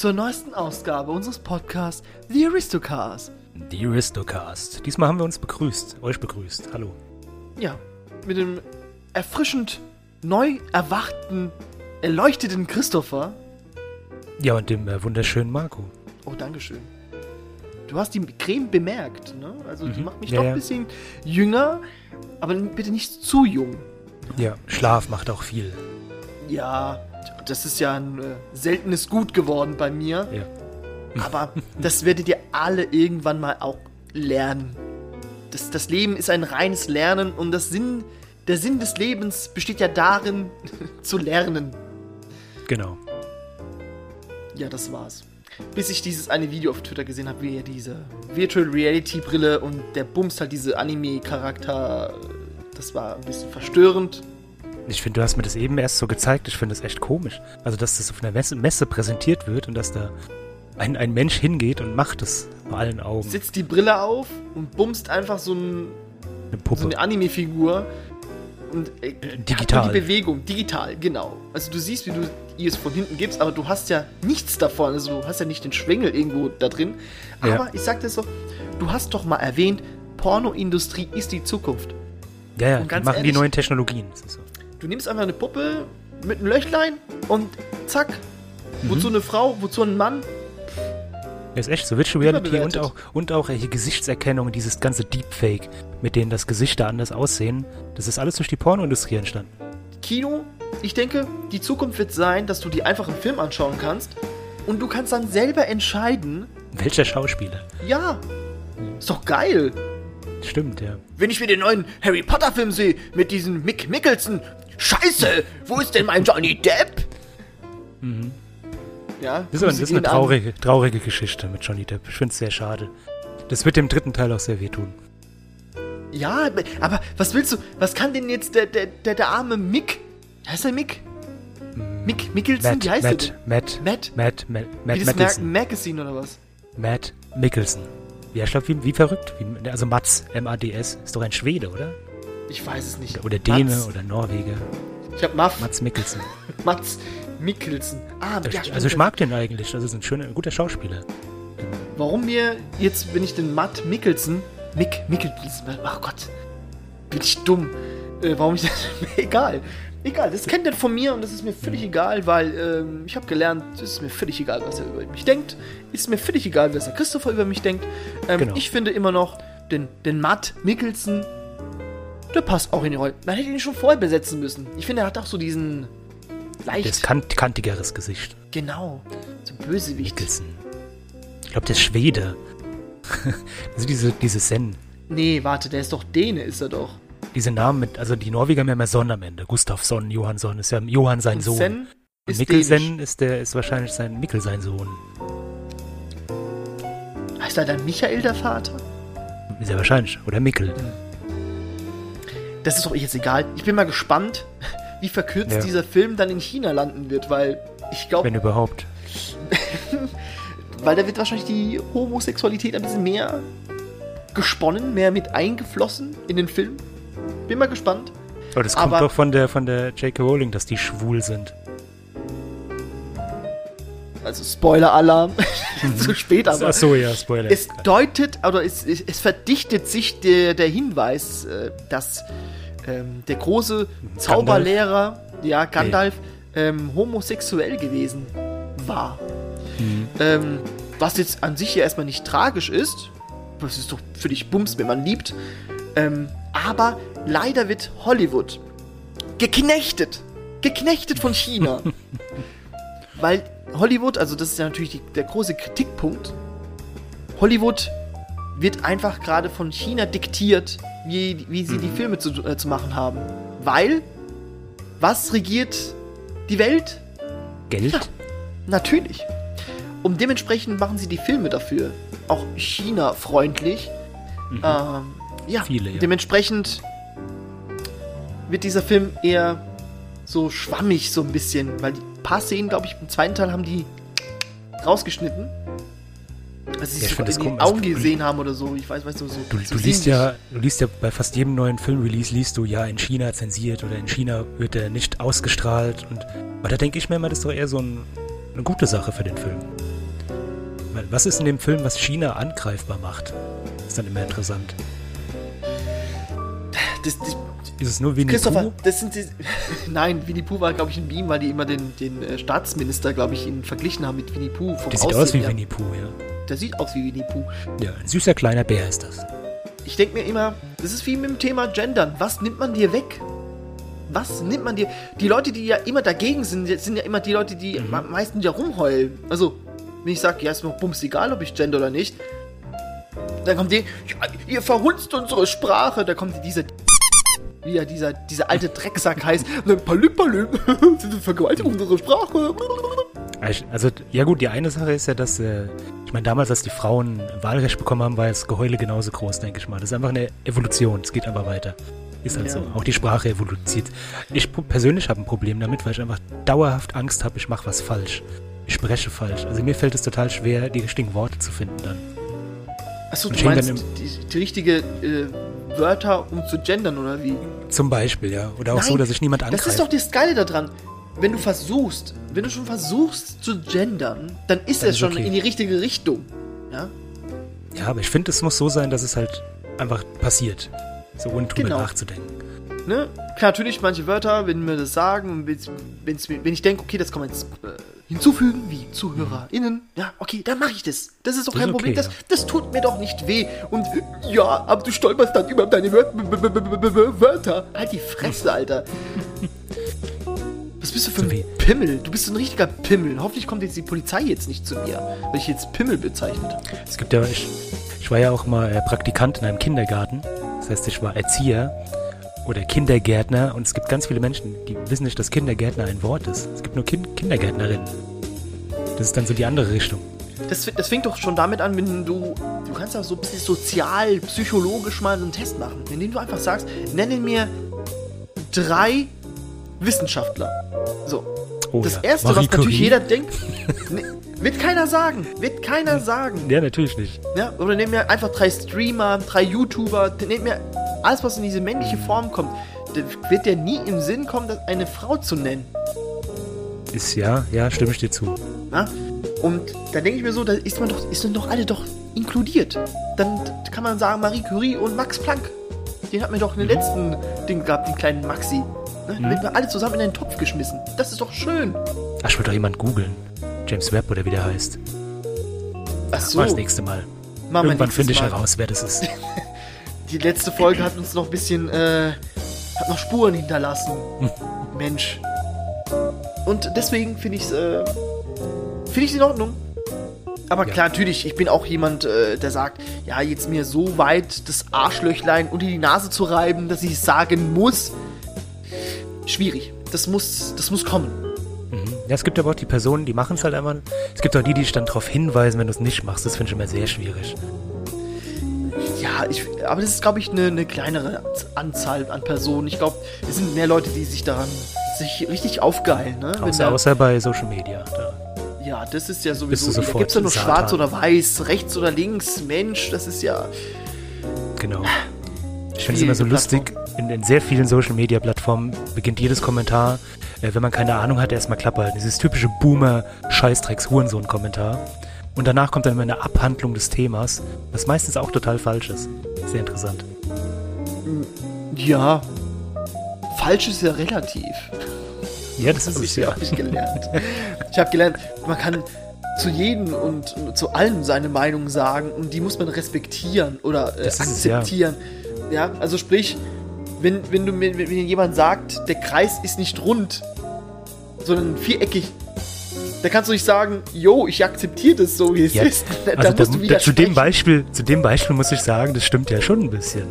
zur neuesten Ausgabe unseres Podcasts The Aristocast. Die Aristocast. Diesmal haben wir uns begrüßt, euch begrüßt. Hallo. Ja, mit dem erfrischend neu erwachten, erleuchteten Christopher. Ja, und dem äh, wunderschönen Marco. Oh, Dankeschön. Du hast die Creme bemerkt, ne? Also die Mhm. macht mich Ja, doch ja. ein bisschen jünger, aber bitte nicht zu jung. Ja, Schlaf macht auch viel. Ja, das ist ja ein äh, seltenes Gut geworden bei mir. Ja. Aber das werdet ihr alle irgendwann mal auch lernen. Das, das Leben ist ein reines Lernen und das Sinn, der Sinn des Lebens besteht ja darin, zu lernen. Genau. Ja, das war's. Bis ich dieses eine Video auf Twitter gesehen habe, wie er diese Virtual Reality Brille und der Bums halt diese Anime-Charakter. Das war ein bisschen verstörend. Ich finde, du hast mir das eben erst so gezeigt. Ich finde das echt komisch. Also, dass das auf einer Messe, Messe präsentiert wird und dass da ein, ein Mensch hingeht und macht es vor allen Augen. Setzt die Brille auf und bumst einfach so, ein, Eine so eine Anime-Figur. Und äh, digital. nur die Bewegung, digital, genau. Also du siehst, wie du ihr es von hinten gibst, aber du hast ja nichts davon. Also du hast ja nicht den Schwengel irgendwo da drin. Aber Ja. ich sag dir so, du hast doch mal erwähnt, Pornoindustrie ist die Zukunft. ja, ja, und die ganz machen die ehrlich- neuen Technologien. Das ist so. Du nimmst einfach eine Puppe mit einem Löchlein und zack. Wozu eine Frau, wozu ein Mann? Ja, ist echt so. Virtual Reality und auch, und auch hier Gesichtserkennung, dieses ganze Deepfake, mit denen das Gesichter anders aussehen. Das ist alles durch die Pornoindustrie entstanden. Kino, ich denke, die Zukunft wird sein, dass du dir einfach einen Film anschauen kannst und du kannst dann selber entscheiden, Welcher Schauspieler? ja, ist doch geil. Stimmt, ja. Wenn ich mir den neuen Harry Potter Film sehe mit diesem Mick Mickelson, scheiße, wo ist denn mein Johnny Depp? Ja, Das ist, aber, das ist eine traurige, traurige Geschichte mit Johnny Depp. Ich finde es sehr schade. Das wird dem dritten Teil auch sehr wehtun. Ja, aber was willst du, was kann denn jetzt der, der, der, der arme Mick, heißt der Mick? Mick Mickelson, Matt, wie heißt der Matt, denn? Matt, Matt? Matt, Matt, Wie Matt, das Mattelson. Mer Magazine oder was? Matt Mickelson. Ja, ich glaube, wie, wie verrückt. Wie, also Mats, M-A-D-S, ist doch ein Schwede, oder? Ich weiß es nicht. Oder Däne Mats. oder Norweger. Ich hab Muff. Mats Mickelson. Mats Mikkelsen. Ah, ja, stimmt. also ich mag den eigentlich. Das ist ein schöner, ein guter Schauspieler. Warum mir jetzt, wenn ich den Matt Mikkelsen, Mick Mikkelsen, ach Gott, bin ich dumm. Äh, warum ich das, egal. Egal, das kennt er von mir und das ist mir völlig egal, weil ähm, ich habe gelernt, es ist mir völlig egal, was er über mich denkt. Ist mir völlig egal, was der Christopher über mich denkt. Ähm, Genau. Ich finde immer noch, den, den Matt Mikkelsen, der passt auch in die Rolle. Man hätte ihn schon vorher besetzen müssen. Ich finde, er hat auch so diesen leicht, Das kant kantigeres Gesicht. genau, so Bösewicht. Mickelson. Ich glaube, der ist Schwede. also diese, diese Sen. Nee, warte, der ist doch Däne, ist er doch. Diese Namen mit, also die Norweger haben ja immer Sonn am Ende. Gustafsson, Johansson, ist ja Johann sein Und Sohn. Sen ist Mikkelsen dänisch. ist der ist wahrscheinlich sein Mikkel sein Sohn. Heißt er dann Michael der Vater? Ja wahrscheinlich. Oder Mikkel. Das ist doch jetzt egal. Ich bin mal gespannt, wie verkürzt Ja. dieser Film dann in China landen wird, weil ich glaube, Wenn überhaupt. weil da wird wahrscheinlich die Homosexualität ein bisschen mehr gesponnen, mehr mit eingeflossen in den Film. Bin mal gespannt. Aber das kommt Aber- doch von der von der J.K. Rowling, dass die schwul sind. Also Spoiler-Alarm. Zu spät, aber. Ach so, ja, Spoiler. Es deutet, oder es, es, es verdichtet sich der, der Hinweis, äh, dass ähm, der große Zauberlehrer, ja, Gandalf, ähm, homosexuell gewesen war. Ähm, was jetzt an sich ja erstmal nicht tragisch ist. Das ist doch völlig Bums, wenn man liebt. Ähm, aber leider wird Hollywood geknechtet. Geknechtet von China. Weil Hollywood, also das ist ja natürlich die, der große Kritikpunkt, Hollywood wird einfach gerade von China diktiert, wie, wie sie die Filme zu, äh, zu machen haben. Weil, was regiert die Welt? Geld? Ja. Natürlich. Und dementsprechend machen sie die Filme dafür auch China-freundlich. Ähm, ja, Viele, ja. dementsprechend wird dieser Film eher so schwammig so ein bisschen, weil die paar Szenen, glaube ich, im zweiten Teil haben die rausgeschnitten. Also sie Ja, ich so in die komisch. Augen du- gesehen haben oder so. Ich weiß, weißt du, so. Du, so du liest ja, du liest ja bei fast jedem neuen Filmrelease liest du ja in China zensiert oder in China wird er nicht ausgestrahlt und aber da denke ich mir immer, das ist doch eher so ein, eine gute Sache für den Film. Was ist in dem Film, was China angreifbar macht? Ist dann immer interessant. Das, das, Ist es nur Winnie Christopher, Pooh? das sind die. Nein, Winnie Pooh war, glaube ich, ein Beam, weil die immer den, den äh, Staatsminister, glaube ich, ihn verglichen haben mit Winnie Pooh. Vom Der sieht Aussehen aus wie her. Winnie Pooh, ja. Der sieht aus wie Winnie Pooh. Ja, ein süßer kleiner Bär ist das. Ich denke mir immer, das ist wie mit dem Thema Gendern. Was nimmt man dir weg? Was nimmt man dir? Die Leute, die ja immer dagegen sind, sind ja immer die Leute, die Mhm. am meisten ja rumheulen. Also, wenn ich sage, ja, ist mir bums egal, ob ich gender oder nicht, dann kommt die, ja, ihr verhunzt unsere Sprache. Da kommt dieser, wie ja dieser, dieser alte Drecksack heißt, Palüm, Palüm, diese Vergewaltigung unserer Sprache. Also, ja gut, die eine Sache ist ja, dass, äh, ich meine, damals, als die Frauen Wahlrecht bekommen haben, war das Geheule genauso groß, denke ich mal. Das ist einfach eine Evolution, es geht einfach weiter. Ist halt Ja. so. Auch die Sprache evolutioniert. Ich persönlich habe ein Problem damit, weil ich einfach dauerhaft Angst habe, ich mache was falsch. Ich spreche falsch. Also mir fällt es total schwer, die richtigen Worte zu finden dann. Achso, du meinst dann die, die richtige äh, Wörter, um zu gendern, oder wie? Zum Beispiel, ja. Oder auch Nein, so, dass ich niemand Das angreife. ist doch das Geile daran. Wenn du versuchst, wenn du schon versuchst zu gendern, dann ist Dann es schon okay. in die richtige Richtung. Ja? ja, aber ich finde, es muss so sein, dass es halt einfach passiert. So ohne drüber Genau. nachzudenken. Ne? Klar, natürlich manche Wörter, wenn wir das sagen, und wenn's- wenn's mir- wenn ich denke, okay, das kann man jetzt äh, hinzufügen, wie ZuhörerInnen, ja, okay, dann mache ich das. Das ist doch Das kein ist Problem. okay, das, ja. das tut mir doch nicht weh. Und äh, ja, aber du stolperst dann über deine Wör Wörter. Halt die Fresse, Alter. Was bist du für So ein Pimmel? Du bist so ein richtiger Pimmel. Hoffentlich kommt jetzt die Polizei jetzt nicht zu mir, weil ich jetzt Pimmel bezeichnet. Es gibt ja, ich, ich war ja auch mal äh, Praktikant in einem Kindergarten. Das heißt, ich war Erzieher oder Kindergärtner und es gibt ganz viele Menschen, die wissen nicht, dass Kindergärtner ein Wort ist. Es gibt nur kind Kindergärtnerinnen. Das ist dann so die andere Richtung. Das, das fängt doch schon damit an, wenn du. Du kannst auch so ein bisschen sozial, psychologisch mal einen Test machen, indem du einfach sagst, nenne mir drei Wissenschaftler. So. Oh das ja. erste, Marie was natürlich Curie? jeder denkt, ne, wird keiner sagen. Wird keiner sagen. Ja, natürlich nicht. Ja? Oder nimm mir einfach drei Streamer, drei YouTuber, nimm mir alles, was in diese männliche Form kommt. Wird dir nie im Sinn kommen, das eine Frau zu nennen. Ist ja, ja, stimme ich dir zu. Ja? Und da denke ich mir so, da ist man doch, ist man doch alle doch inkludiert. Dann kann man sagen, Marie Curie und Max Planck. Den hat man doch in den letzten Ding gehabt, den kleinen Maxi. Ne? Da werden wir alle zusammen in einen Topf geschmissen. Das ist doch schön. Ach, ich wollte doch jemand googeln. James Webb oder wie der heißt. Ach so, Mal das nächste Mal. wir Irgendwann finde ich Mal. heraus, wer das ist. Die letzte Folge hat uns noch ein bisschen, äh, hat noch Spuren hinterlassen. Mensch. Und deswegen finde ich es, äh, finde ich in Ordnung. Aber Ja. klar, natürlich, ich bin auch jemand, äh, der sagt, ja, jetzt mir so weit das Arschlöchlein unter die Nase zu reiben, dass ich es sagen muss. Schwierig. Das muss, das muss kommen. Mhm. Ja, es gibt aber auch die Personen, die machen es halt einmal. Es gibt auch die, die dich dann darauf hinweisen, wenn du es nicht machst. Das finde ich immer sehr schwierig. Ja, ich, aber das ist, glaube ich, eine, eine kleinere Anzahl an Personen. Ich glaube, es sind mehr Leute, die sich daran sich richtig aufgeilen. Ne? Außer, da- außer bei Social Media. Da. Ja, das ist ja sowieso. Da gibt es ja nur Satan. schwarz oder weiß, rechts oder links, Mensch, das ist ja. Genau. Ich finde es immer so lustig. In, in sehr vielen Social Media Plattformen beginnt jedes Kommentar, äh, wenn man keine Ahnung hat, erstmal Klappe halten. Dieses typische Boomer-Scheißdrecks-Hurensohn-Kommentar. Und danach kommt dann immer eine Abhandlung des Themas, was meistens auch total falsch ist. Sehr interessant. Ja. Falsch ist ja relativ. Ja, das ist Das es ja habe ich gelernt. Ich habe gelernt, man kann zu jedem und zu allem seine Meinung sagen und die muss man respektieren oder äh, Das ist ja. akzeptieren. Ja. also sprich, wenn, wenn du mir, wenn dir jemand sagt, der Kreis ist nicht rund, sondern viereckig, da kannst du nicht sagen, yo, ich akzeptiere das so, wie es Ja, ist. Da, Also musst da, du da, zu, dem. Beispiel, zu dem Beispiel muss ich sagen, das stimmt ja schon ein bisschen.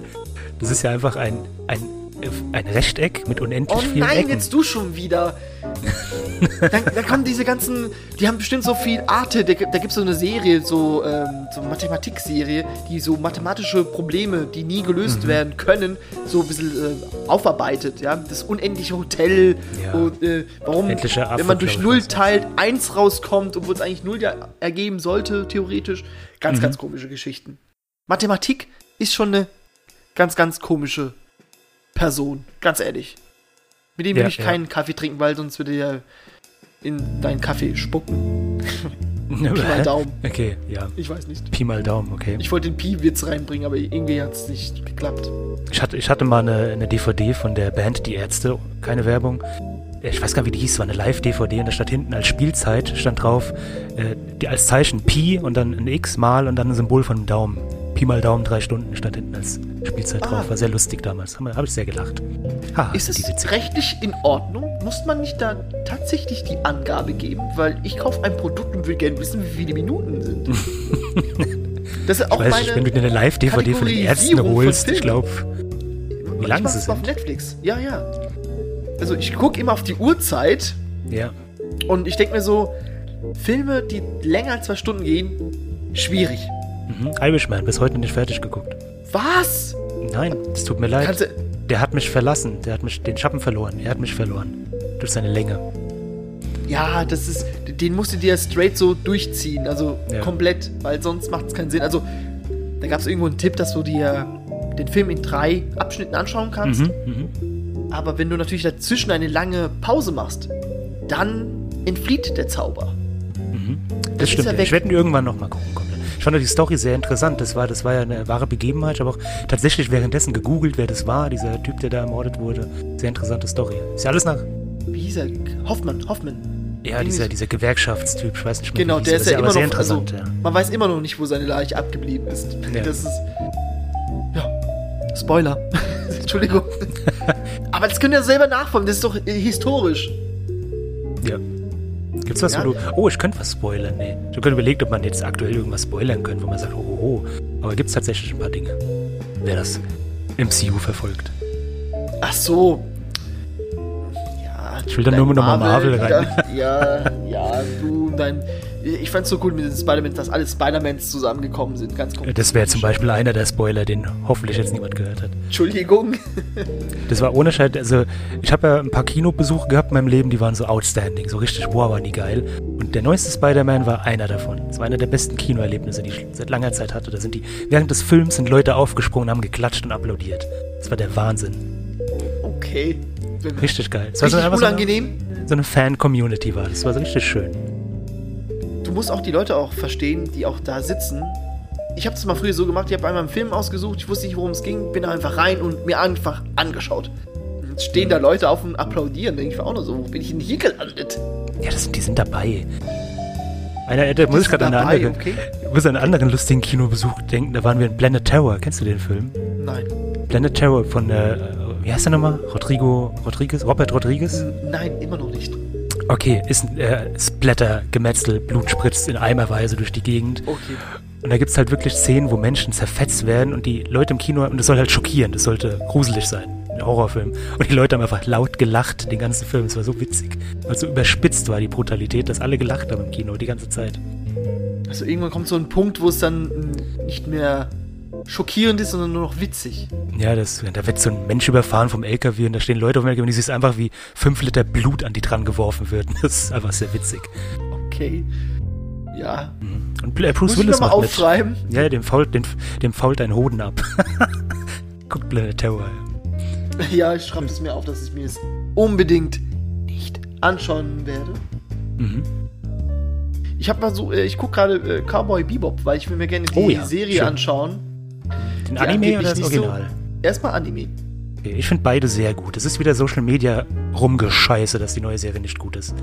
Das ist ja einfach ein, ein, ein Rechteck mit unendlich Oh vielen nein, Ecken. jetzt du schon wieder. Dann, dann kommen diese ganzen, die haben bestimmt so viel Arte, da, da gibt es so eine Serie, so, ähm, so eine Mathematikserie, die so mathematische Probleme, die nie gelöst Mhm. werden können, so ein bisschen äh, aufarbeitet, ja. Das unendliche Hotel Ja. und äh, warum, Affe, wenn man durch Null teilt, eins rauskommt, obwohl es eigentlich Null ja ergeben sollte, theoretisch. Ganz, Mhm. ganz komische Geschichten. Mathematik ist schon eine ganz, ganz komische Person, ganz ehrlich. Mit dem Ja, will ich ja. keinen Kaffee trinken, weil sonst würde er in deinen Kaffee spucken. Pi mal Daumen. Okay, ja. Ich weiß nicht. Pi mal Daumen, okay. Ich wollte den Pi-Witz reinbringen, aber irgendwie hat es nicht geklappt. Ich hatte, ich hatte mal eine, eine DVD von der Band Die Ärzte, keine Werbung. Ich weiß gar nicht, wie die hieß, war eine Live-DVD und da stand hinten als Spielzeit, stand drauf, äh, die, als Zeichen Pi und dann ein X mal und dann ein Symbol von einem Daumen. Pi mal Daumen, drei Stunden stand hinten als Spielzeit Ah. drauf. War sehr lustig damals. Habe hab ich sehr gelacht. Ha, Ist es rechtlich in Ordnung? Muss man nicht da tatsächlich die Angabe geben? Weil ich kaufe ein Produkt und will gerne wissen, wie viele Minuten sind. Das ist auch Ich weiß meine wenn du dir eine Live-DVD von den Ärzten holst, ich glaube, wie lang sie das auf sind. Netflix. Ja, ja. Also ich gucke immer auf die Uhrzeit Ja. und ich denke mir so, Filme, die länger als zwei Stunden gehen, schwierig. Mhm. Irishman, bis heute nicht fertig geguckt. Was? Nein, es tut mir leid. Kannst du, Der hat mich verlassen. Der hat mich den Schappen verloren. Er hat mich verloren. Durch seine Länge. ja, das ist, den musst du dir straight so durchziehen, also Ja. komplett, weil sonst macht es keinen Sinn. Also da gab es irgendwo einen Tipp, dass du dir den Film in drei Abschnitten anschauen kannst. Mhm, mhm. Aber wenn du natürlich dazwischen eine lange Pause machst, dann entflieht der Zauber. Das ist stimmt. ja Ja ich werde ihn irgendwann nochmal gucken. komplett. Ich fand die Story sehr interessant. Das war, das war ja eine wahre Begebenheit. Ich habe auch tatsächlich währenddessen gegoogelt, wer das war, dieser Typ, der da ermordet wurde. Sehr interessante Story. Ist ja alles nach. Wie hieß er? Hoffmann, Hoffmann. Ja, dieser, dieser Gewerkschaftstyp. Ich weiß nicht mehr. Genau, der ist Das ja immer noch, also, interessant. ja. man weiß immer noch nicht, wo seine Leiche abgeblieben ist. Ja. Das ist, ja, Spoiler. Entschuldigung. Aber das könnt ihr selber nachfolgen, das ist doch äh, historisch. Ja. Gibt's was, wo du. Oh, ich könnte was spoilern. Nee. Ich habe gerade überlegt, ob man jetzt aktuell irgendwas spoilern könnte, wo man sagt, oh, oh, oh. Aber gibt's tatsächlich ein paar Dinge. Wer das MCU verfolgt. Ach so. Ja, Ich will dann nur noch mal Marvel wieder. Ja, ja, du, dein. Ich fand's so cool mit den Spider-Man, dass alle Spider-Mans zusammengekommen sind. Ganz komisch. Das wäre zum Beispiel einer der Spoiler, den hoffentlich jetzt niemand gehört hat. Entschuldigung. Das war ohne Scheiß, also ich habe ja ein paar Kinobesuche gehabt in meinem Leben, die waren so outstanding, so richtig, wow, waren die geil. Und der neueste Spider-Man war einer davon. Das war einer der besten Kinoerlebnisse, die ich seit langer Zeit hatte. Da sind die, während des Films sind Leute aufgesprungen, haben geklatscht und applaudiert. Das war der Wahnsinn. Okay. Richtig geil. War so, Richtig einfach so eine, unangenehm. so eine Fan-Community war das. Das war so richtig schön. Du musst auch die Leute auch verstehen, die auch da sitzen. Ich habe das mal früher so gemacht, ich habe einmal einen Film ausgesucht, ich wusste nicht, worum es ging, bin da einfach rein und mir einfach angeschaut. Jetzt stehen da Leute auf und applaudieren, denke ich mir auch nur so, wo bin ich denn hier gelandet? Ja, das sind, die sind dabei. Einer, da muss ich sind gerade an eine dabei, andere, okay. ich muss an einen anderen lustigen Kinobesuch denken. Da waren wir in Planet Terror. Kennst du den Film? Nein. Planet Terror von, äh, wie heißt der nochmal? Rodrigo Rodriguez? Robert Rodriguez? Nein, immer noch nicht. Okay, ist ein äh, Splatter, Gemetzel, Blut spritzt in eimerweise durch die Gegend. Okay. Und da gibt's halt wirklich Szenen, wo Menschen zerfetzt werden und die Leute im Kino, und das soll halt schockieren, das sollte gruselig sein, ein Horrorfilm. Und die Leute haben einfach laut gelacht den ganzen Film, es war so witzig. Weil so überspitzt war die Brutalität, dass alle gelacht haben im Kino die ganze Zeit. Also irgendwann kommt so ein Punkt, wo es dann nicht mehr schockierend ist, sondern nur noch witzig. Ja, das, da wird so ein Mensch überfahren vom LKW und da stehen Leute auf dem LKW und die siehst einfach, wie fünf Liter Blut an die dran geworfen wird. Das ist einfach sehr witzig. Okay. Ja. Und Bl- äh, Bruce Muss ich Willis nochmal macht mit. aufschreiben? Ja, dem fault, dem, dem fault ein Hoden ab. Guckt Planet Terror. Ja, ich schreibe es mir auf, dass ich mir das unbedingt nicht anschauen werde. Mhm. Ich habe mal so, äh, ich gucke gerade äh, Cowboy Bebop, weil ich will mir gerne die Oh ja, Serie schön. anschauen. Den Die Anime oder das nicht so- Original? Erstmal Anime. Okay, ich finde beide sehr gut. Es ist wieder Social Media rumgescheiße, dass die neue Serie nicht gut ist.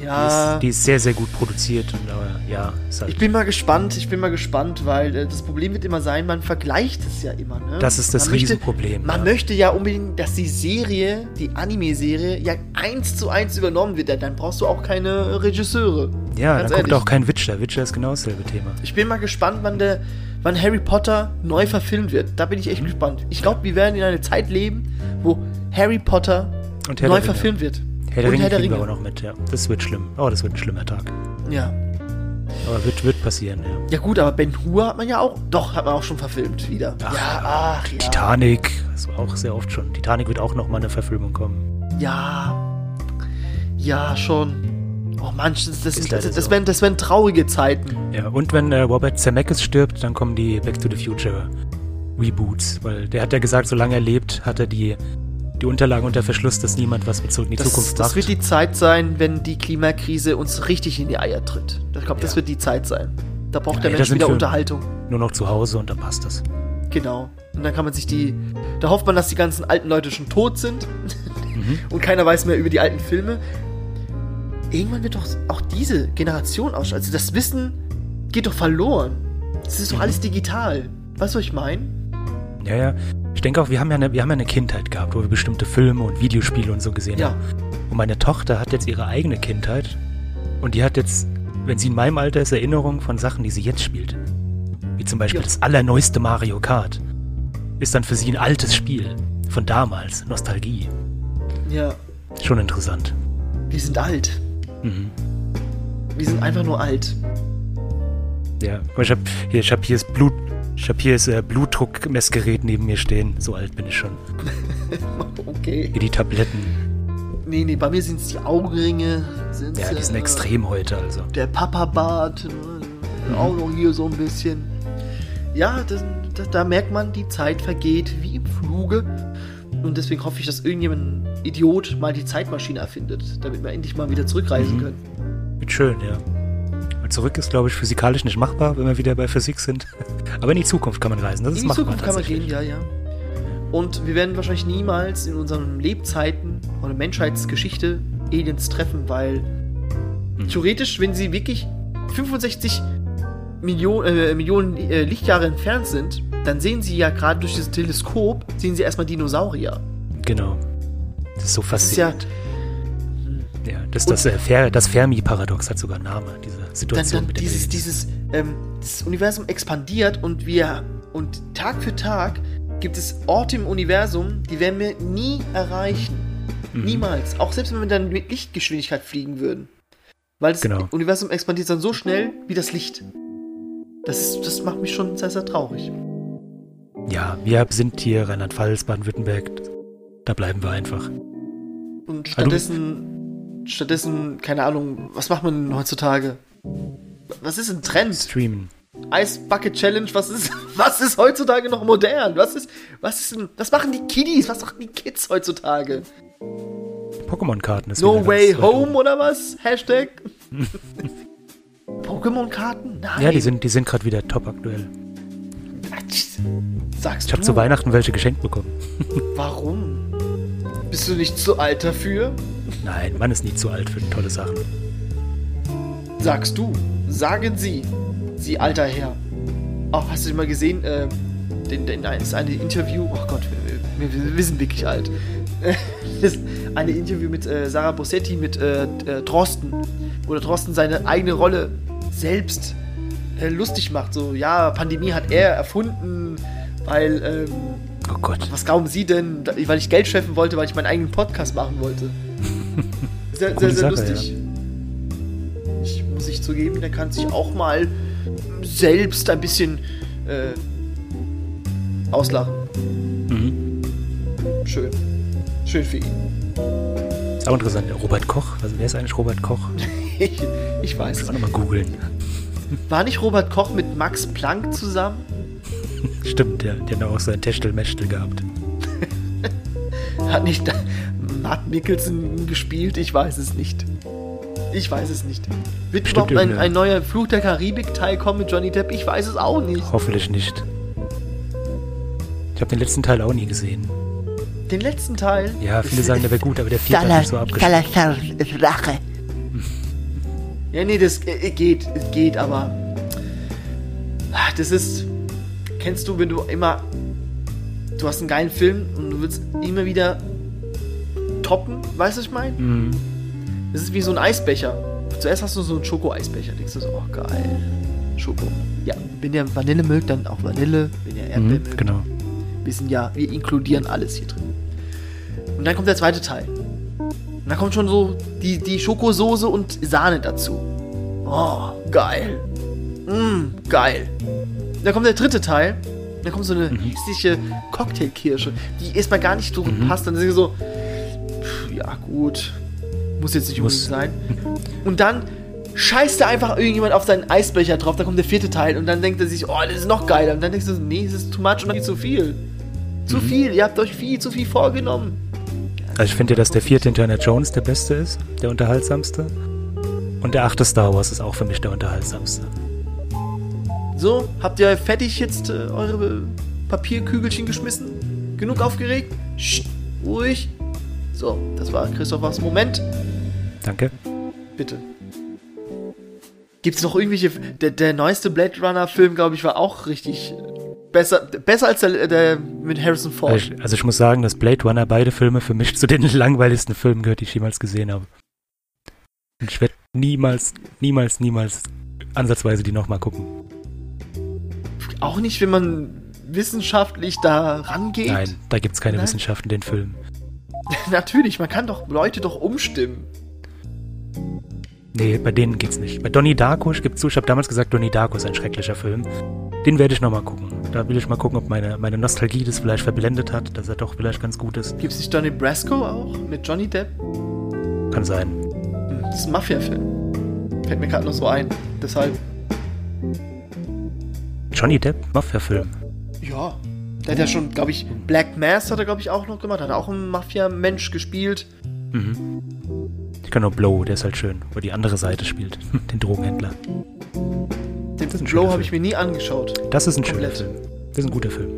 Die, Ja. ist. die ist sehr, sehr gut produziert und aber ja, ist halt, Ich bin mal gespannt, ich bin mal gespannt, weil äh, das Problem wird immer sein, man vergleicht es ja immer, ne? das ist das man möchte, Riesenproblem. Man ja. möchte ja unbedingt, dass die Serie, die Anime-Serie, ja eins zu eins übernommen wird. Dann brauchst du auch keine Regisseure. ja, ganz dann kommt auch kein Witcher. Witcher ist genau dasselbe Thema. Ich bin mal gespannt, wann, der, wann Harry Potter neu verfilmt wird. Da bin ich Mhm. echt gespannt. Ich glaube, wir werden in einer Zeit leben, wo Harry Potter neu verfilmt wird. Herr der Und Ringe Herr der wir Ringe. auch noch mit, ja. Das wird schlimm. Oh, das wird ein schlimmer Tag. Ja. Aber wird, wird passieren, ja. Ja gut, aber Ben Hur hat man ja auch. Doch, hat man auch schon verfilmt wieder. Ach, ja, ach ja. Titanic, das war auch sehr oft schon. Titanic wird auch noch mal eine Verfilmung kommen. Ja. Ja, schon. Oh Mann, das, das, Ist das, das, so. wären, das wären traurige Zeiten. Ja, und wenn äh, Robert Zemeckis stirbt, dann kommen die Back to the Future Reboots, weil der hat ja gesagt, solange er lebt, hat er die die Unterlagen unter Verschluss, dass niemand was mit zurück in die Das, Zukunft das macht. wird die Zeit sein, wenn die Klimakrise uns richtig in die Eier tritt. Ich glaube, das Ja. wird die Zeit sein. Da braucht Ja, der Mensch wieder Unterhaltung. Nur noch zu Hause und dann passt das. Genau. Und dann kann man sich die. Da hofft man, dass die ganzen alten Leute schon tot sind. Mhm. Und keiner weiß mehr über die alten Filme. Irgendwann wird doch auch diese Generation aus. Also das Wissen geht doch verloren. Das ist doch Mhm. alles digital. Weißt du, was ich meine? Ja, ja. Ich denke auch, wir haben ja, eine, wir haben ja eine Kindheit gehabt, wo wir bestimmte Filme und Videospiele und so gesehen Ja. haben. Und meine Tochter hat jetzt ihre eigene Kindheit. Und die hat jetzt, wenn sie in meinem Alter ist, Erinnerungen von Sachen, die sie jetzt spielt. Wie zum Beispiel Ja. das allerneueste Mario Kart. Ist dann für sie ein altes Spiel. Von damals. Nostalgie. Ja. Schon interessant. Wir sind alt. Mhm. Wir sind einfach nur alt. Ja, ich hab hier, ich hab hier das Blut, ich hab hier das äh, Blutdruckmessgerät neben mir stehen. So alt bin ich schon. Okay. Hier die Tabletten. Nee, nee, bei mir sind es die Augenringe. Sind's, Ja, die sind äh, extrem heute, also. Der Papa-Bart. Mhm. ne, Auch noch hier so ein bisschen. Ja, das, da, da merkt man, die Zeit vergeht wie im Fluge. Und deswegen hoffe ich, dass irgendjemand Idiot mal die Zeitmaschine erfindet, damit wir endlich mal wieder zurückreisen Mhm. können. Wird schön, ja. Weil zurück ist, glaube ich, physikalisch nicht machbar, wenn wir wieder bei Physik sind. Aber in die Zukunft kann man reisen. Das ist In die machbar Zukunft kann man gehen, ja, ja. Und wir werden wahrscheinlich niemals in unseren Lebzeiten oder Menschheitsgeschichte Aliens treffen, weil Mhm. theoretisch, wenn sie wirklich 65 Millionen, äh, Millionen äh, Lichtjahre entfernt sind, dann sehen sie ja gerade durch das Teleskop, sehen sie erstmal Dinosaurier. Genau. Das ist so Das ist ja, faszinierend. Ja, das, das, äh, Fer das Fermi-Paradox hat sogar einen Namen, diese dann, Situation dann mit den dieses, dieses, ähm, das Universum expandiert und wir, und Tag für Tag gibt es Orte im Universum, die werden wir nie erreichen. Mhm. Niemals. Auch selbst wenn wir dann mit Lichtgeschwindigkeit fliegen würden. Weil das Genau. Universum expandiert dann so schnell wie das Licht. Das, ist, das macht mich schon sehr, sehr traurig. Ja, wir sind hier Rheinland-Pfalz, Baden-Württemberg. Da bleiben wir einfach. Und Ah, stattdessen, stattdessen, keine Ahnung, was macht man denn heutzutage? Was ist ein Trend? Streamen. Ice Bucket Challenge, was ist, was ist heutzutage noch modern? Was ist, was ist denn, was machen die Kiddies, was machen die Kids heutzutage? Pokémon-Karten ist No way home oder was? Hashtag? Pokémon-Karten? Nein. Ja, die sind, die sind gerade wieder top aktuell. Sagst Ich habe zu Weihnachten welche geschenkt bekommen. warum? Bist du nicht zu alt dafür? Nein, man ist nie zu alt für tolle Sachen. Sagst du. Sagen sie. Sie alter Herr. Oh, hast du mal gesehen, äh, den, den, das eine Interview, oh Gott, wir, wir, wir sind wirklich alt. Das eine Interview mit äh, Sarah Bossetti mit äh, äh, Drosten, wo der Drosten seine eigene Rolle selbst äh, lustig macht. So, ja, Pandemie hat er erfunden, weil, ähm, Oh Gott. was glauben Sie denn, weil ich Geld scheffeln wollte, weil ich meinen eigenen Podcast machen wollte. Sehr, sehr, sehr Sache, lustig. Ich muss ich zugeben, der kann sich auch mal selbst ein bisschen äh, auslachen. Mhm. Schön. Schön für ihn. Ist auch interessant. Robert Koch. Also wer ist eigentlich Robert Koch? Ich, ich weiß Muss man nochmal googeln. War nicht Robert Koch mit Max Planck zusammen? Stimmt, der, der hat auch so ein Techtelmechtel gehabt. Hat nicht Matt Mickelson gespielt? Ich weiß es nicht. Ich weiß es nicht. Wird Bestimmt überhaupt ein, ein neuer Fluch der Karibik-Teil kommen mit Johnny Depp? Ich weiß es auch nicht. Hoffentlich nicht. Ich habe den letzten Teil auch nie gesehen. Den letzten Teil? Ja, viele sagen, der wäre gut, aber der vierte hat nicht so abgeschlossen. Rache. Ja, nee, das äh, geht, es geht, aber. Ah, Das ist. Kennst du, wenn du immer. Du hast einen geilen Film und du willst immer wieder toppen, weißt du, was ich meine? Mhm. Das ist wie so ein Eisbecher. Zuerst hast du so einen Schoko-Eisbecher. Denkst du so, oh geil. Schoko. Ja, wenn ihr Vanillemilk, dann auch Vanille. Wenn ihr Erdbeermilk. Mhm, genau. Wir sind ja, wir inkludieren alles hier drin. Und dann kommt der zweite Teil. Und dann kommt schon so die, die Schokosoße und Sahne dazu. Oh, geil. Mm, geil. Dann kommt der dritte Teil. Dann kommt so eine hässliche Cocktailkirsche, die erstmal gar nicht so gut passt. Dann sind sie so, pff, ja gut, muss jetzt nicht Muss. unbedingt sein. Und dann scheißt da einfach irgendjemand auf seinen Eisbecher drauf. Da kommt der vierte Teil und dann denkt er sich, oh, das ist noch geiler. Und dann denkst du, so, nee, das ist too much und viel zu viel. Zu viel, ihr habt euch viel zu viel vorgenommen. Also ich finde dass der vierte Indiana Jones der beste ist, der unterhaltsamste. Und der achte Star Wars ist auch für mich der unterhaltsamste. So, habt ihr fertig jetzt äh, eure Papierkügelchen geschmissen? Genug aufgeregt? Psst, ruhig. So, das war Christophers Moment. Danke. Bitte. Gibt's noch irgendwelche. Der, der neueste Blade Runner-Film, glaube ich, war auch richtig besser, besser als der, der mit Harrison Ford. Also ich, also ich muss sagen, dass Blade Runner beide Filme für mich zu den langweiligsten Filmen gehört, die ich jemals gesehen habe. Und ich werde niemals, niemals, niemals ansatzweise die nochmal gucken. Auch nicht, wenn man wissenschaftlich da rangeht? Nein, da gibt's keine Nein? Wissenschaft in den Filmen. Natürlich, man kann doch Leute doch umstimmen. Nee, bei denen geht's nicht. Bei Donnie Darko, ich gebe zu, ich habe damals gesagt, Donnie Darko ist ein schrecklicher Film. Den werde ich nochmal gucken. Da will ich mal gucken, ob meine, meine Nostalgie das vielleicht verblendet hat, dass er doch vielleicht ganz gut ist. Gibt es nicht Donnie Brasco auch mit Johnny Depp? Kann sein. Hm, das ist ein Mafia-Film. Fällt mir gerade noch so ein. Deshalb. Johnny Depp? Mafia-Film? Ja. Der hat ja schon, glaube ich, Black Mass hat er, glaube ich, auch noch gemacht. Hat er auch einen Mafia-Mensch gespielt. Mhm. Ich kann nur Blow, der ist halt schön, wo die andere Seite spielt. Den Drogenhändler. Den Blow habe ich mir nie angeschaut. Das ist ein schöner Film. Das ist ein guter Film.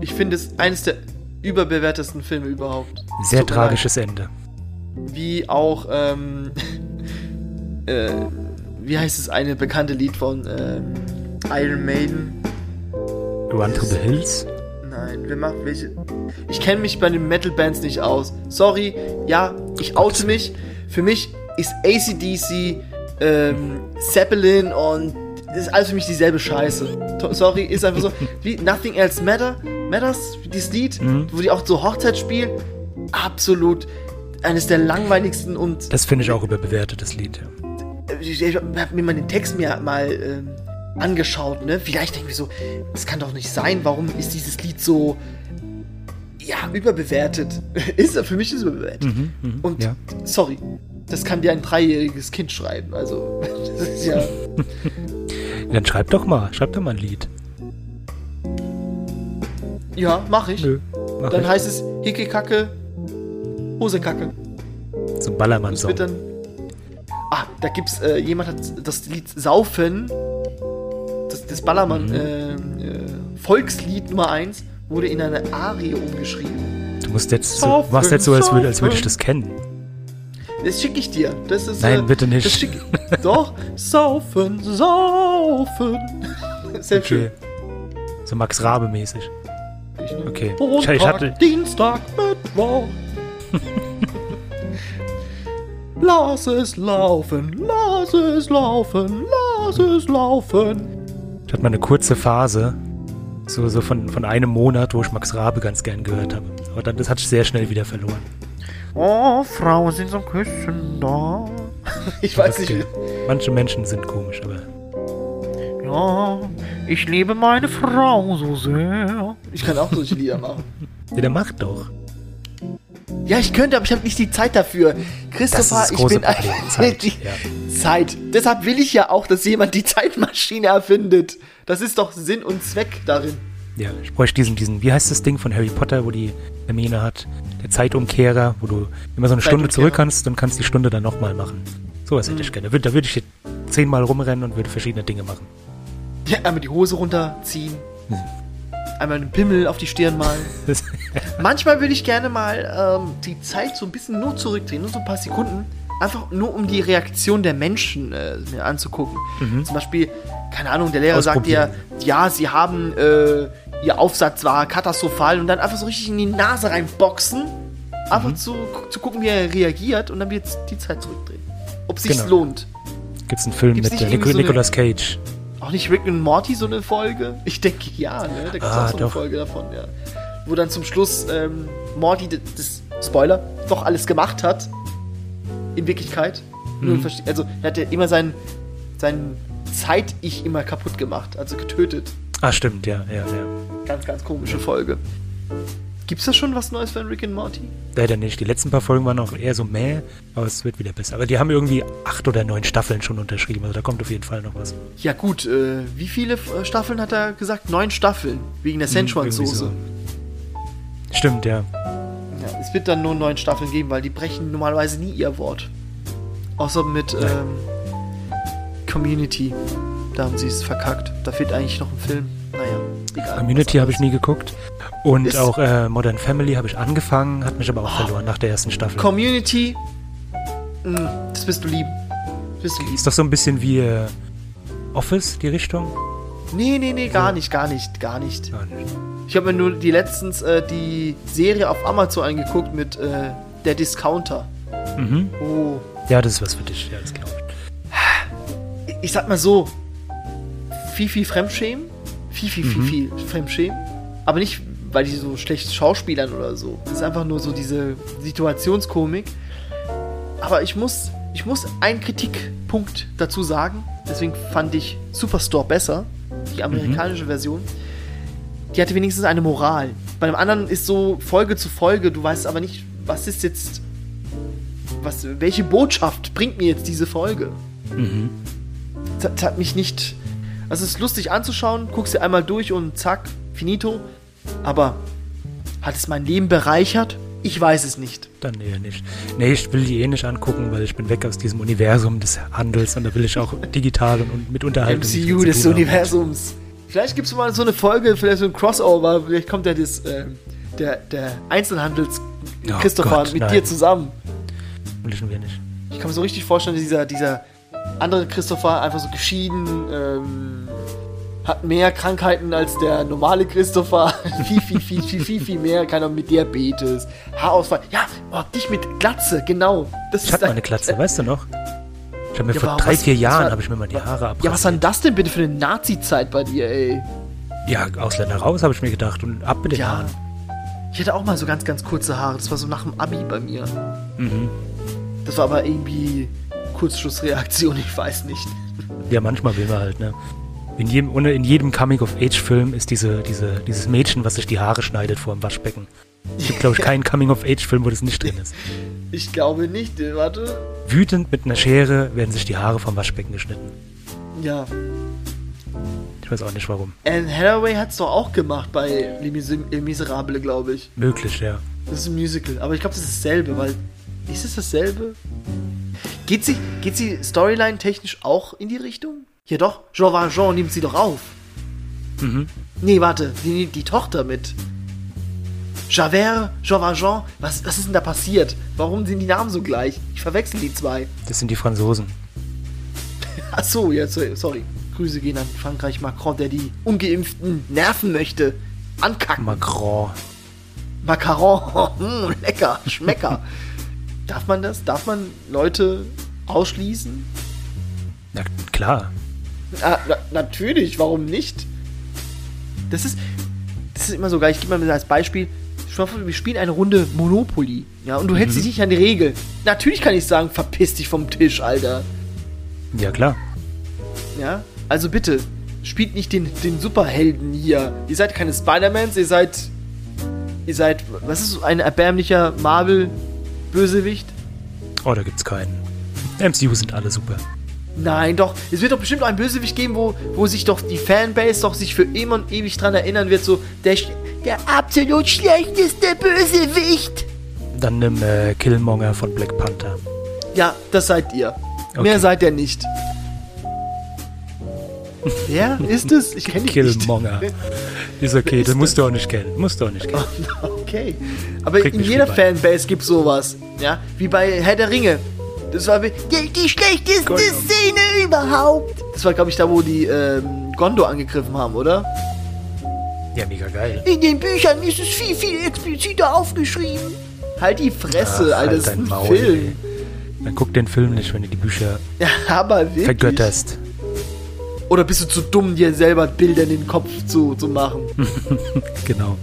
Ich finde es eines der überbewertesten Filme überhaupt. Sehr tragisches leid. Ende. Wie auch, ähm, äh, wie heißt es eine bekannte Lied von ähm, Iron Maiden? Run to the Hills? Nein, wer macht welche? Ich kenne mich bei den Metal Bands nicht aus. Sorry, ja, ich oute mich. Für mich ist ACDC, ähm, Zeppelin und ist alles für mich dieselbe Scheiße. Sorry, ist einfach so. Wie Nothing Else Matter, Matters, dieses Lied, mhm. wo die auch so Hochzeit spielen. Absolut eines der langweiligsten und. Das finde ich auch überbewertet, das Lied, ja. Ich, ich habe mir mal den Text mir mal ähm, angeschaut, ne? Vielleicht denke ich so, das kann doch nicht sein, warum ist dieses Lied so ja, überbewertet. ist er für mich ist überbewertet. Mhm, mh, und ja. sorry, das kann dir ein dreijähriges Kind schreiben. Also, das ist ja. Dann schreib doch mal, schreib doch mal ein Lied. Ja, mach ich. Nö, mach dann ich. heißt es Hickekacke, Hosekacke. So ein Ballermann-Song. Ah, da gibt's, äh, jemand hat das Lied Saufen, das, das Ballermann, mhm. äh, äh, Volkslied Nummer 1, wurde in eine Arie umgeschrieben. Du musst jetzt so, machst jetzt so, als würde, als würde ich das kennen. Das schicke ich dir. Das ist, Nein, äh, bitte nicht. Das schick, doch, saufen, saufen. Sehr okay. schön. So Max Rabe mäßig. Ich, ne? Okay. Montag, ich hatte... Dienstag, Mittwoch. lass es laufen, lass es laufen, lass es laufen. Ich hatte mal eine kurze Phase, so, so von, von einem Monat, wo ich Max Rabe ganz gern gehört habe. Aber dann, das hatte ich sehr schnell wieder verloren. Oh, Frauen sind zum Küssen da. Ich weiß nicht. Geht. Manche Menschen sind komisch, aber. Ja, ich liebe meine Frau so sehr. Ich kann auch solche Lieder machen. Ja, der macht doch. Ja, ich könnte, aber ich habe nicht die Zeit dafür. Christopher, ich bin Problem. Zeit, die ja. Zeit. Deshalb will ich ja auch, dass jemand die Zeitmaschine erfindet. Das ist doch Sinn und Zweck darin. Ja, ich bräuchte diesen, diesen, wie heißt das Ding von Harry Potter, wo die Hermine hat? Der Zeitumkehrer, wo du immer so eine Stunde zurück kannst und kannst die Stunde dann nochmal machen. Sowas hätte mhm. ich gerne. Da würde ich hier zehnmal rumrennen und würde verschiedene Dinge machen. Ja, einmal die Hose runterziehen. Mhm. Einmal einen Pimmel auf die Stirn malen. Manchmal würde ich gerne mal ähm, die Zeit so ein bisschen nur zurückdrehen, nur so ein paar Sekunden. Einfach nur um die Reaktion der Menschen äh, mir anzugucken. Mhm. Zum Beispiel, keine Ahnung, der Lehrer sagt dir, ja, sie haben äh, ihr Aufsatz war katastrophal und dann einfach so richtig in die Nase reinboxen, einfach mhm. zu, zu gucken, wie er reagiert und dann wird die Zeit zurückdrehen. Ob sich's genau. lohnt. Gibt's einen Film Gibt's mit Nic so Nicolas Cage? Auch nicht Rick und Morty so eine Folge? Ich denke ja, ne? Da gibt's ah, auch so eine Folge davon, ja. Wo dann zum Schluss ähm, Morty, das, Spoiler, doch alles gemacht hat. In Wirklichkeit. Mhm. Also er hat ja immer sein, sein Zeit-Ich immer kaputt gemacht, also getötet. Ah, stimmt, ja, ja, ja. Ganz, ganz komische Folge. Gibt's da schon was Neues von Rick and Morty? Leider nicht. Die letzten paar Folgen waren noch eher so mäh, aber es wird wieder besser. Aber die haben irgendwie acht oder neun Staffeln schon unterschrieben, also da kommt auf jeden Fall noch was. Ja gut, äh, wie viele äh, Staffeln hat er gesagt? Neun Staffeln, wegen der hm, Szechuan-Soße. So. Stimmt, ja. Ja, es wird dann nur neun Staffeln geben, weil die brechen normalerweise nie ihr Wort. Außer mit ähm, Community. Da haben sie es verkackt. Da fehlt eigentlich noch ein Film. Naja, egal. Community habe ich nie geguckt. Und Ist- auch äh, Modern Family habe ich angefangen, hat mich aber auch verloren nach der ersten Staffel. Community, mh, das bist du lieb. Das bist du lieb. Ist doch so ein bisschen wie äh, Office, die Richtung? Nee, nee, nee, gar nicht, gar nicht, gar nicht. Ja, nicht. Ich habe mir nur die letztens äh, die Serie auf Amazon angeguckt mit äh, der Discounter. Mhm. Oh. Ja, das ist was für dich, ja, das glaube ich. Ich sag mal so, viel, viel Fremdschämen. Viel, viel, viel, Mhm. viel Fremdschämen. Aber nicht, weil die so schlecht schauspielern oder so. Es ist einfach nur so diese Situationskomik. Aber ich muss, ich muss einen Kritikpunkt dazu sagen. Deswegen fand ich Superstore besser. Die amerikanische Version. Die hatte wenigstens eine Moral. Bei dem anderen ist so Folge zu Folge, du weißt aber nicht, was ist jetzt. Was, welche Botschaft bringt mir jetzt diese Folge? Mhm. Das, das hat mich nicht. Also es ist lustig anzuschauen, guckst dir einmal durch und zack, finito. Aber hat es mein Leben bereichert? Ich weiß es nicht. Dann eher nicht. Nee, ich will die eh nicht angucken, weil ich bin weg aus diesem Universum des Handels und da will ich auch digital und, mit Unterhaltung MCU des tun haben. Universums. Vielleicht gibt es mal so eine Folge, vielleicht so ein Crossover, vielleicht kommt ja das, ähm, der, der Einzelhandels Oh Christopher Gott, mit nein. dir zusammen. Will ich schon wieder nicht. Ich kann mir so richtig vorstellen, dieser, dieser andere Christopher einfach so geschieden, ähm, hat mehr Krankheiten als der normale Christopher. viel, viel, viel, viel, viel, viel mehr. Auch mit Diabetes, Haarausfall. Ja, oh, dich mit Glatze, genau. Das Ich hatte mal eine Glatze, weißt du noch? Ich habe mir Ja, vor drei, was- vier Jahren habe ich mir mal die Haare ab. Ja, was war denn das denn bitte für eine Nazi-Zeit bei dir, ey? Ja, Ausländer raus, habe ich mir gedacht und ab mit den Ja. Haaren. Ich hatte auch mal so ganz, ganz kurze Haare. Das war so nach dem Abi bei mir. Mhm. Das war aber irgendwie Kurzschlussreaktion, ich weiß nicht. Ja, manchmal will man halt, ne? In jedem, in jedem Coming-of-Age-Film ist diese, diese, dieses Mädchen, was sich die Haare schneidet vor dem Waschbecken. Es gibt, glaube ich, keinen Coming-of-Age-Film, wo das nicht drin ist. Ich glaube nicht. äh, Warte. Wütend mit einer Schere werden sich die Haare vom Waschbecken geschnitten. Ja. Ich weiß auch nicht warum. Anne Hathaway hat es doch auch gemacht bei Les Mis Les Miserables, glaube ich. Möglich, ja. Das ist ein Musical. Aber ich glaube, das ist dasselbe, weil. Ist es dasselbe? Geht sie, geht sie Storyline-technisch auch in die Richtung? Ja doch, Jean Valjean nimmt sie doch auf. Mhm. Nee, warte, die, die Tochter mit. Javert, Jean Valjean, was, was ist denn da passiert? Warum sind die Namen so gleich? Ich verwechsel die zwei. Das sind die Franzosen. Ach so, ja, sorry, sorry. Grüße gehen an Frankreich Macron, der die Ungeimpften nerven möchte. Ankacken. Macron. Macaron, hm, lecker, Schmecker. Darf man das? Darf man Leute ausschließen? Na klar. Ah, na, natürlich, warum nicht? Das ist, das ist immer so geil. Ich gebe mal als Beispiel. Wir spielen eine Runde Monopoly. Ja, und du hältst dich nicht an die Regel. Natürlich kann ich sagen, verpiss dich vom Tisch, Alter. Ja, klar. Ja, also bitte, spielt nicht den, den Superhelden hier. Ihr seid keine Spider-Mans, ihr seid. Ihr seid. Was ist so ein erbärmlicher Marvel-Bösewicht? Oh, da gibt's keinen. MCU sind alle super. Nein, doch. Es wird doch bestimmt einen Bösewicht geben, wo, wo sich doch die Fanbase doch sich für immer und ewig dran erinnern wird, so der, der absolut schlechteste Bösewicht. Dann nimm äh, Killmonger von Black Panther. Ja, das seid ihr. Okay. Mehr seid ihr nicht. Wer ist es? Ich kenne dich nicht. Killmonger. Ist okay, ist das musst du auch nicht kennen. Musst du auch nicht kennen. Okay. Aber Krieg in jeder. Fanbase gibt sowas. Ja, wie bei Herr der Ringe. Das war wie, die, die schlechteste Gollum. Szene überhaupt. Das war, glaube ich, da, wo die ähm, Gondo angegriffen haben, oder? Ja, mega geil. In den Büchern ist es viel, viel expliziter aufgeschrieben. Halt die Fresse, Ach, Alter, halt das ist ein Maul, Film. ey. Dann guck den Film nicht, wenn du die Bücher Ja, aber wirklich. vergötterst. Oder bist du zu dumm, dir selber Bilder in den Kopf zu, zu machen? Genau.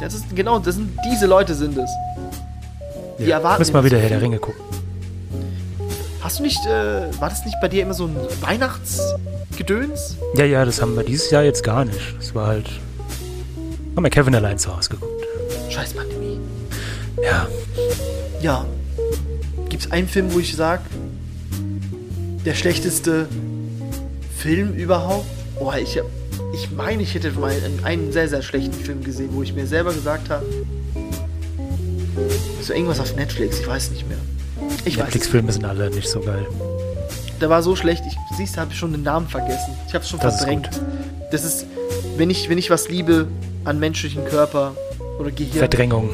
Das ist, genau, das sind diese Leute sind es. Die Ja. erwarten Müssen mal wieder Herr der. Ringe gucken. Hast du nicht, äh, war das nicht bei dir immer so ein Weihnachtsgedöns? Ja, ja, das haben wir dieses Jahr jetzt gar nicht. Das war halt. Haben wir Kevin allein zu Hause geguckt. Scheiß Pandemie. Ja. Ja. Gibt's einen Film, wo ich sag, der schlechteste Film überhaupt? Oh, ich hab, ich meine, ich hätte mal einen, einen sehr, sehr schlechten Film gesehen, wo ich mir selber gesagt habe, So irgendwas auf Netflix, ich weiß nicht mehr. Netflix-Filme sind alle nicht so geil. Der war so schlecht, ich siehst, habe ich schon den Namen vergessen. Ich habe es schon Das ist verdrängt. gut. Das ist, wenn ich, wenn ich was liebe an menschlichen Körper oder Gehirn, Verdrängung.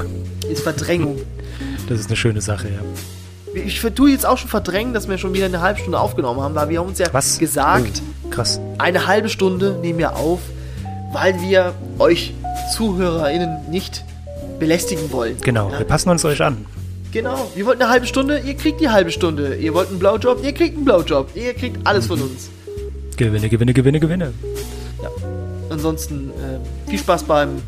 ist Verdrängung. Das ist eine schöne Sache, ja. Ich tu jetzt auch schon verdrängen, dass wir schon wieder eine halbe Stunde aufgenommen haben, weil wir haben uns ja Was? gesagt, Oh, krass. eine halbe Stunde nehmen wir auf, weil wir euch ZuhörerInnen nicht belästigen wollen. Genau, Ja? wir passen uns euch an. Genau, wir wollten eine halbe Stunde, ihr kriegt die halbe Stunde. Ihr wollt einen Blowjob, ihr kriegt einen Blowjob. Ihr kriegt alles von uns. Gewinne, gewinne, gewinne, gewinne. Ansonsten äh, viel Spaß beim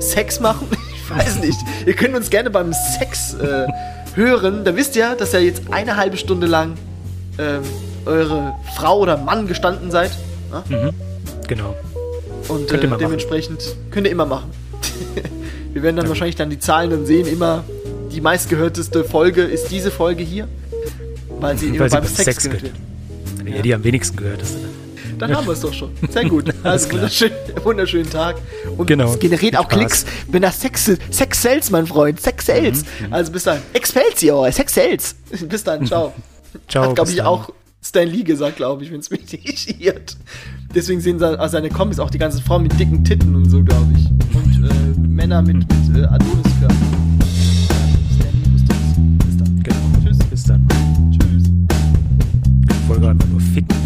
Sex machen. Ich weiß nicht. Ihr könnt uns gerne beim Sex äh, hören. Da wisst ihr, dass ihr jetzt eine halbe Stunde lang ähm, eure Frau oder Mann gestanden seid. Ja? Mhm. Genau. Und Könnt äh, mal machen. dementsprechend könnt ihr immer machen. Wir werden dann wahrscheinlich dann die Zahlen dann sehen. Immer die meistgehörteste Folge ist diese Folge hier. Weil sie Weil sie beim beim Sex, Sex gehört wird. wird. Ja, die am wenigsten gehört ist. Dann haben wir es doch schon. Sehr gut. Also wunderschön, wunderschönen Tag. Und Genau. es generiert auch Spaß. Klicks, wenn das Sex, Sex sells, mein Freund. Sex sells. Mhm, Also bis dann. Excelsior, Sex sells. Bis dann, ciao. Ciao. Hat, glaube ich, dann. auch Stan Lee gesagt, glaube ich, wenn es mich nicht irrt. Deswegen sehen se- also seine Comics auch die ganzen Frauen mit dicken Titten und so, glaube ich. Und äh, Männer mit, mit äh, Adoniskörpern. rykker på fikken.